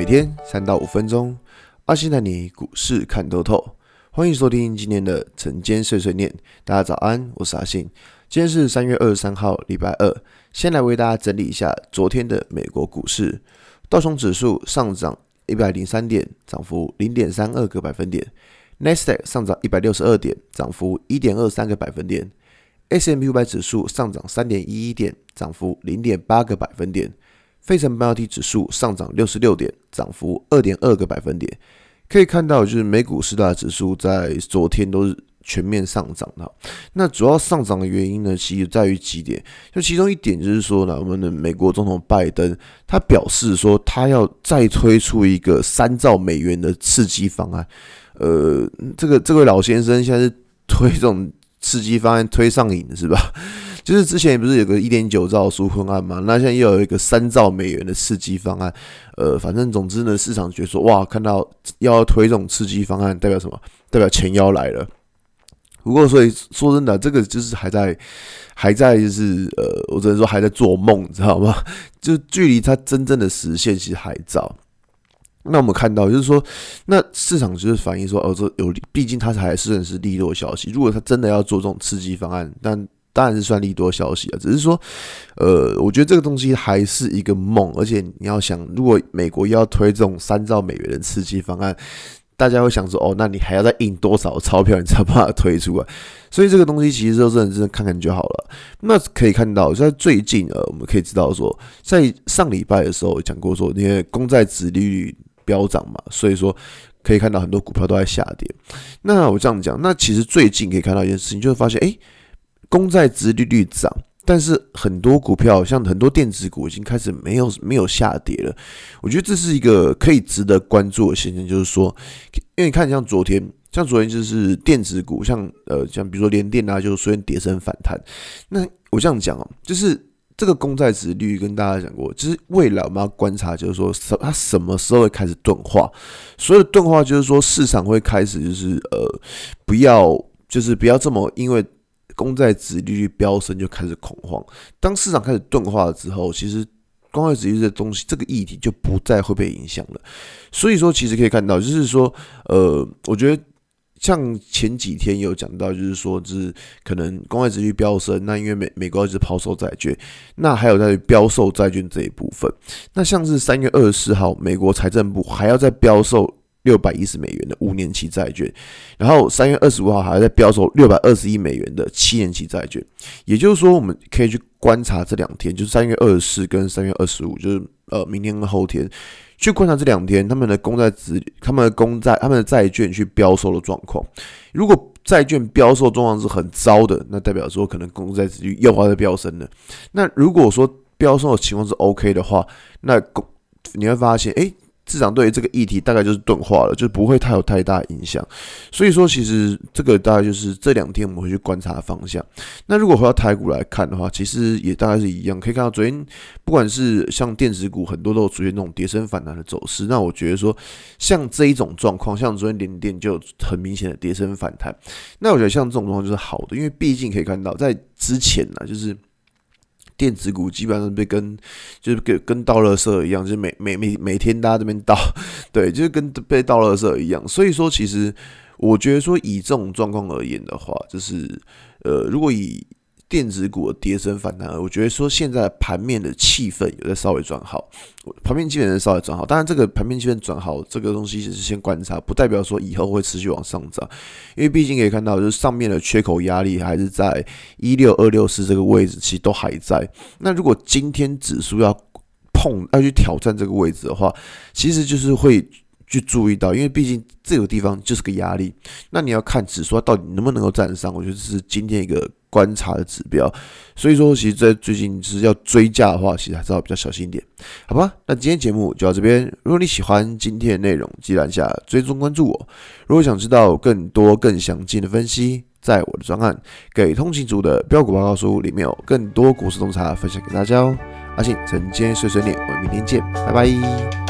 每天三到五分钟，阿信带你股市看透透。欢迎收听今天的晨间碎碎念。大家早安，我是阿信。今天是三月二十三号，礼拜二。先来为大家整理一下昨天的美国股市。道琼指数上涨一百零三点，涨幅零点三二个百分点。纳斯达克上涨一百六十二点，涨幅一点二三个百分点。S&P 五百指数上涨三点一一点，涨幅零点八个百分点。费城半导体指数上涨六十六点，涨幅二点二个百分点。可以看到，就是美股四大指数在昨天都是全面上涨的。那主要上涨的原因呢，其实在于几点。就其中一点就是说呢，我们的美国总统拜登他表示说，他要再推出一个三兆美元的刺激方案。呃，这个这位老先生现在是推这种刺激方案推上瘾是吧？就是之前不是有个一点九兆纾困案嘛？那现在又有一个三兆美元的刺激方案。呃，反正总之呢，市场觉得说哇，看到要推这种刺激方案，代表什么？代表钱要来了。不过，所以说真的，这个就是还在还在就是呃，我只能说还在做梦，你知道吗？就距离它真正的实现其实还早。那我们看到就是说，那市场就是反映说，哦，这有毕竟它还是是利多消息。如果它真的要做这种刺激方案，但当然是算利多消息啊，只是说，呃，我觉得这个东西还是一个梦，而且你要想，如果美国要推这种三兆美元的刺激方案，大家会想说，哦，那你还要再印多少钞票，你才把它推出来？所以这个东西其实就真的真看看就好了。那可以看到，在最近呃，我们可以知道说，在上礼拜的时候讲过说，因为公债殖利率飙涨嘛，所以说可以看到很多股票都在下跌。那我这样讲，那其实最近可以看到一件事情，就会发现，哎。公债殖利率涨，但是很多股票，像很多电子股已经开始没有没有下跌了。我觉得这是一个可以值得关注的现象，就是说，因为你看像昨天，像昨天就是电子股，像呃像比如说联电啊，就虽然跌升反弹。那我这样讲哦，就是这个公债殖利率跟大家讲过，就是未来我们要观察，就是说什它什么时候会开始钝化。所有钝化，就是说市场会开始就是呃不要就是不要这么因为。公债殖利率飙升就开始恐慌，当市场开始钝化了之后，其实公债殖利率的东西这个议题就不再会被影响了。所以说，其实可以看到，就是说，呃，我觉得像前几天有讲到，就是说，就是可能公债殖利率飙升，那因为美美国一直抛售债券，那还有在标售债券这一部分，那像是三月二十四号，美国财政部还要再标售。六百一十美元的五年期债券，然后三月二十五号还在标售六百二十亿美元的七年期债券，也就是说，我们可以去观察这两天，就是三月二十四跟三月二十五，就是呃明天跟后天，去观察这两天他们的公债值、他们的公债、他们的债券去标售的状况。如果债券标售状况是很糟的，那代表说可能公债值率又要再飙升了。那如果说标售的情况是 OK 的话，那公你会发现，哎。市场对于这个议题大概就是钝化了，就不会太有太大影响。所以说，其实这个大概就是这两天我们会去观察的方向。那如果回到台股来看的话，其实也大概是一样。可以看到昨天不管是像电子股，很多都有出现那种跌升反弹的走势。那我觉得说，像这一种状况，像昨天联电就有很明显的跌升反弹。那我觉得像这种状况就是好的，因为毕竟可以看到在之前呢，就是。电子股基本上被跟就是跟跟倒垃圾一样，就是每每每每天大家这边倒，对，就是跟被倒垃圾一样。所以说，其实我觉得说以这种状况而言的话，就是呃，如果以电子股的跌升反弹，我觉得说现在盘面的气氛有在稍微转好，盘面基本上稍微转好。当然，这个盘面气氛转好，这个东西只是先观察，不代表说以后会持续往上涨。因为毕竟可以看到，就是上面的缺口压力还是在一六二六四这个位置，其实都还在。那如果今天指数要碰要去挑战这个位置的话，其实就是会去注意到，因为毕竟这个地方就是个压力。那你要看指数到底能不能够站上，我觉得这是今天一个。观察的指标，所以说，其实，在最近是要追价的话，其实还是要比较小心一点，好吧？那今天节目就到这边。如果你喜欢今天的内容，记得按下追踪关注我。如果想知道更多更详尽的分析，在我的专案《给通勤族的标股报告书》里面有更多股市洞察分享给大家哦。阿信，晨间碎碎念，我们明天见，拜拜。